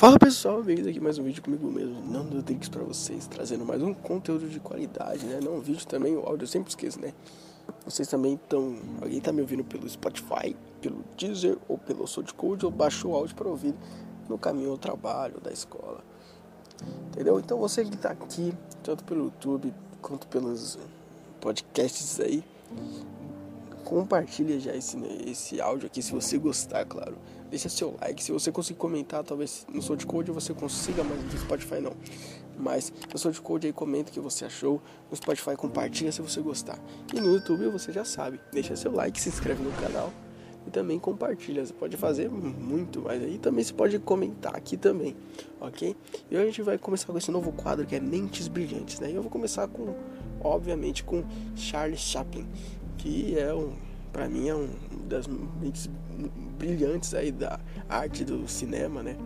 Fala pessoal, bem-vindo aqui mais um vídeo comigo mesmo, Nando Drinks pra vocês, trazendo mais um conteúdo de qualidade, né? Não vídeo também, o áudio eu sempre esqueço, né? Vocês também estão. Alguém tá me ouvindo pelo Spotify, pelo Deezer ou pelo SoundCloud ou baixou o áudio para ouvir no caminho ao trabalho, da escola. Entendeu? Então você que tá aqui, tanto pelo YouTube quanto pelos podcasts aí, compartilha já esse, esse áudio aqui se você gostar, claro. Deixa seu like. Se você conseguir comentar, talvez no SoundCloud você consiga, mas no Spotify não. Mas no SoundCloud aí comenta o que você achou. No Spotify compartilha se você gostar. E no YouTube você já sabe. Deixa seu like, se inscreve no canal e também compartilha. Você pode fazer muito mais aí. Também você pode comentar aqui também, ok? E hoje a gente vai começar com esse novo quadro que é Mentes Brilhantes, né? E eu vou começar com, obviamente, com Charles Chaplin, que é um, para mim é um das mentes brilhantes aí da arte do cinema, né?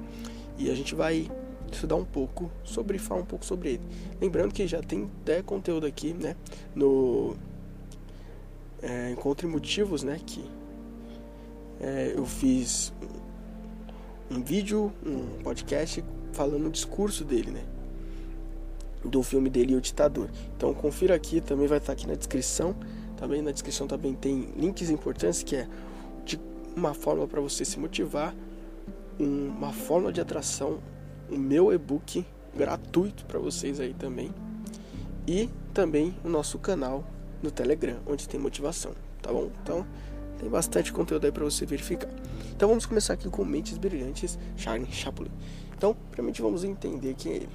E a gente vai estudar um pouco sobre, falar um pouco sobre ele. Lembrando que já tem até conteúdo aqui, né? No é, Encontre Motivos, né? Que é, eu fiz um vídeo, um podcast falando o discurso dele, né? Do filme dele, O Ditador. Então confira aqui, também vai estar aqui na descrição. Também na descrição também tem links importantes que é de uma forma para você se motivar, uma forma de atração, o meu e-book gratuito para vocês aí também. E também o nosso canal no Telegram, onde tem motivação, tá bom? Então, tem bastante conteúdo aí para você verificar. Então vamos começar aqui com Mentes Brilhantes, Charles Chaplin. Então, primeiramente vamos entender quem é ele.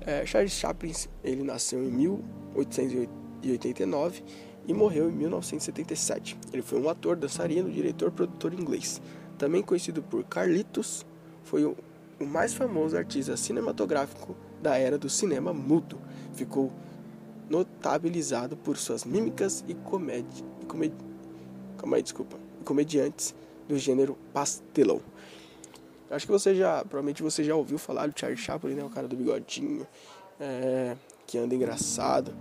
É, Charles Chaplin, ele nasceu em 1889 e morreu em 1977. Ele foi um ator, dançarino, diretor, produtor inglês. Também conhecido por Carlitos, foi o, o mais famoso artista cinematográfico da era do cinema mudo. Ficou notabilizado por suas mímicas e comédia, comédia aí, desculpa, comediantes do gênero pastelão. Acho que você já, provavelmente você já ouviu falar do Charlie Chaplin, né, o cara do bigodinho, é, que anda engraçado.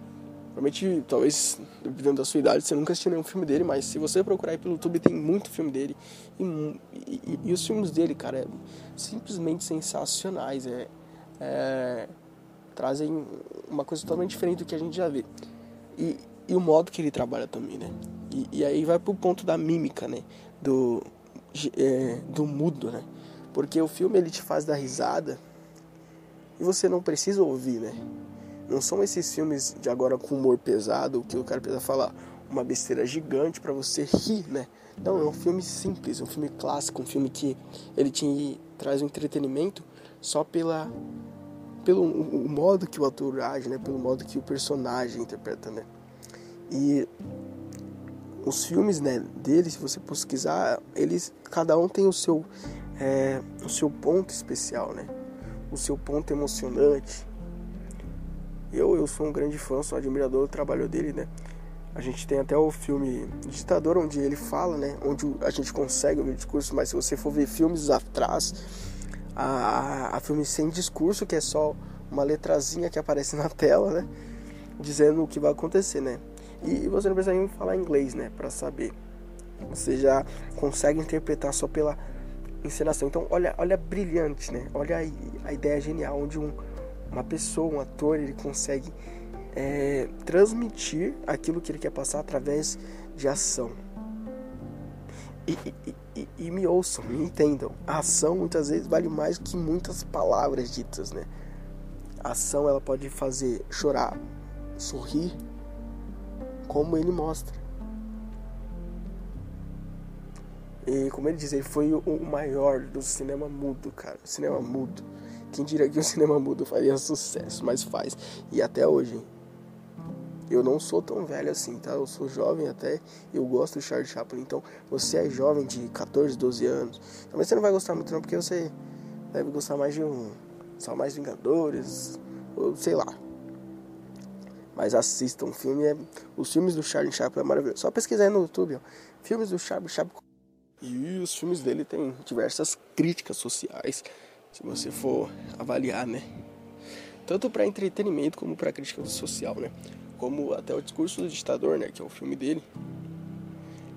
Provavelmente, talvez, dependendo da sua idade, você nunca assistiu nenhum filme dele, mas se você procurar aí pelo YouTube, tem muito filme dele. E, e, e os filmes dele, cara, é simplesmente sensacionais. É, é, trazem uma coisa totalmente diferente do que a gente já vê. E, e o modo que ele trabalha também, né? E, aí vai pro ponto da mímica, né? Do, é, do mudo, né? Porque o filme ele te faz dar risada e você não precisa ouvir, né? Não são esses filmes de agora com humor pesado, que o cara precisa falar uma besteira gigante para você rir, né? Não, é um filme simples, um filme clássico, um filme que ele te traz um entretenimento só pela pelo o modo que o ator age, né? Pelo modo que o personagem interpreta, né? E os filmes né, dele, se você pesquisar, eles cada um tem o seu é, o seu ponto especial, né? O seu ponto emocionante, eu, eu sou um grande fã, sou admirador do trabalho dele, né? A gente tem até o filme Ditador, onde ele fala, né? Onde a gente consegue ouvir discurso, mas se você for ver filmes atrás, a, a filme sem discurso, que é só uma letrazinha que aparece na tela, né? Dizendo o que vai acontecer, né? E você não precisa nem falar inglês, né? Pra saber. Você já consegue interpretar só pela encenação. Então, olha, olha brilhante, né? Olha aí, a ideia genial, onde um uma pessoa, um ator, ele consegue é, transmitir aquilo que ele quer passar através de ação. E, e, e, e, me ouçam, me entendam. A ação muitas vezes vale mais que muitas palavras ditas, né? A ação ela pode fazer chorar, sorrir, como ele mostra. E como ele diz, ele foi o maior do cinema mudo, cara. Cinema mudo. Quem diria que o cinema mudo faria sucesso, mas faz. E até hoje. Eu não sou tão velho assim, tá? Eu sou jovem até, eu gosto do Charlie Chaplin. Então, você é jovem de 14, 12 anos. Talvez você não vai gostar muito não, porque você deve gostar mais de um... Só mais Vingadores, ou sei lá. Mas assistam, um filme é... Os filmes do Charlie Chaplin é maravilhoso. Só pesquisar aí no YouTube, ó. Filmes do Charlie Chaplin. E os filmes dele têm diversas críticas sociais se você for avaliar, né? Tanto para entretenimento como para crítica social, né? Como até o discurso do ditador, né? Que é o filme dele,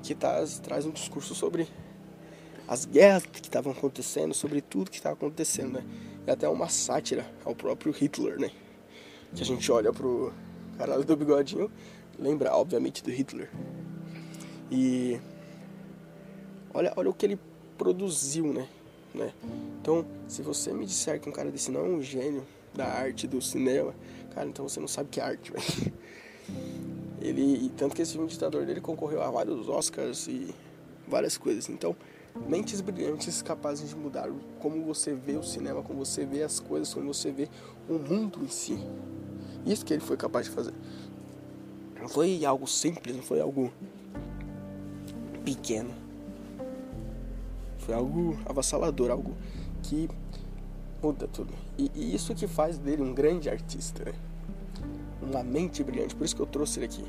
que tá, traz um discurso sobre as guerras que estavam acontecendo, sobre tudo que estava acontecendo, né? E até uma sátira ao próprio Hitler, né? Que a gente olha pro caralho do bigodinho, lembra obviamente do Hitler. E olha, olha o que ele produziu, né? Né? Então, se você me disser que um cara desse não é um gênio da arte do cinema, cara, então você não sabe que é arte, velho. Ele, e tanto que esse filme ditador dele concorreu a vários Oscars e várias coisas. Então, mentes brilhantes capazes de mudar como você vê o cinema, como você vê as coisas, como você vê o mundo em si. Isso que ele foi capaz de fazer. Não foi algo simples, não foi algo pequeno. Foi algo avassalador, algo que muda tudo. E, e isso que faz dele um grande artista, né? uma mente brilhante. Por isso que eu trouxe ele aqui.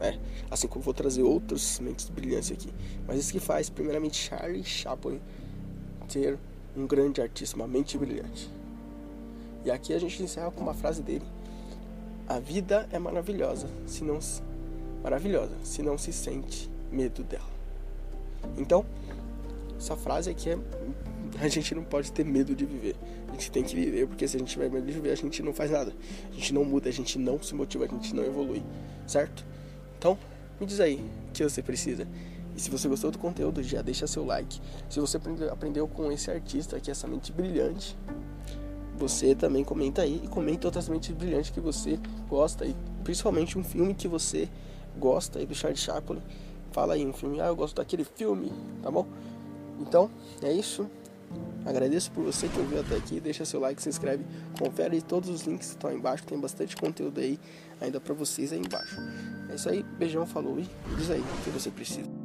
Né? Assim como vou trazer outras mentes brilhantes aqui. Mas isso que faz, primeiramente, Charlie Chaplin ter um grande artista, uma mente brilhante. E aqui a gente encerra com uma frase dele: A vida é maravilhosa, se não maravilhosa, se não se sente medo dela. Então, essa frase aqui é a gente não pode ter medo de viver. A gente tem que viver, porque se a gente tiver medo de viver, a gente não faz nada. A gente não muda, a gente não se motiva, a gente não evolui, certo? Então, me diz aí o que você precisa. E se você gostou do conteúdo, já deixa seu like. Se você aprendeu com esse artista aqui, essa mente brilhante, você também comenta aí e comenta outras mentes brilhantes que você gosta e principalmente um filme que você gosta aí do Charlie Chaplin. Fala aí um filme, ah, eu gosto daquele filme, tá bom? Então, é isso. Agradeço por você que ouviu até aqui. Deixa seu like, se inscreve, confere todos os links que estão aí embaixo. Tem bastante conteúdo aí ainda para vocês aí embaixo. É isso aí, beijão, falou e diz aí o que você precisa.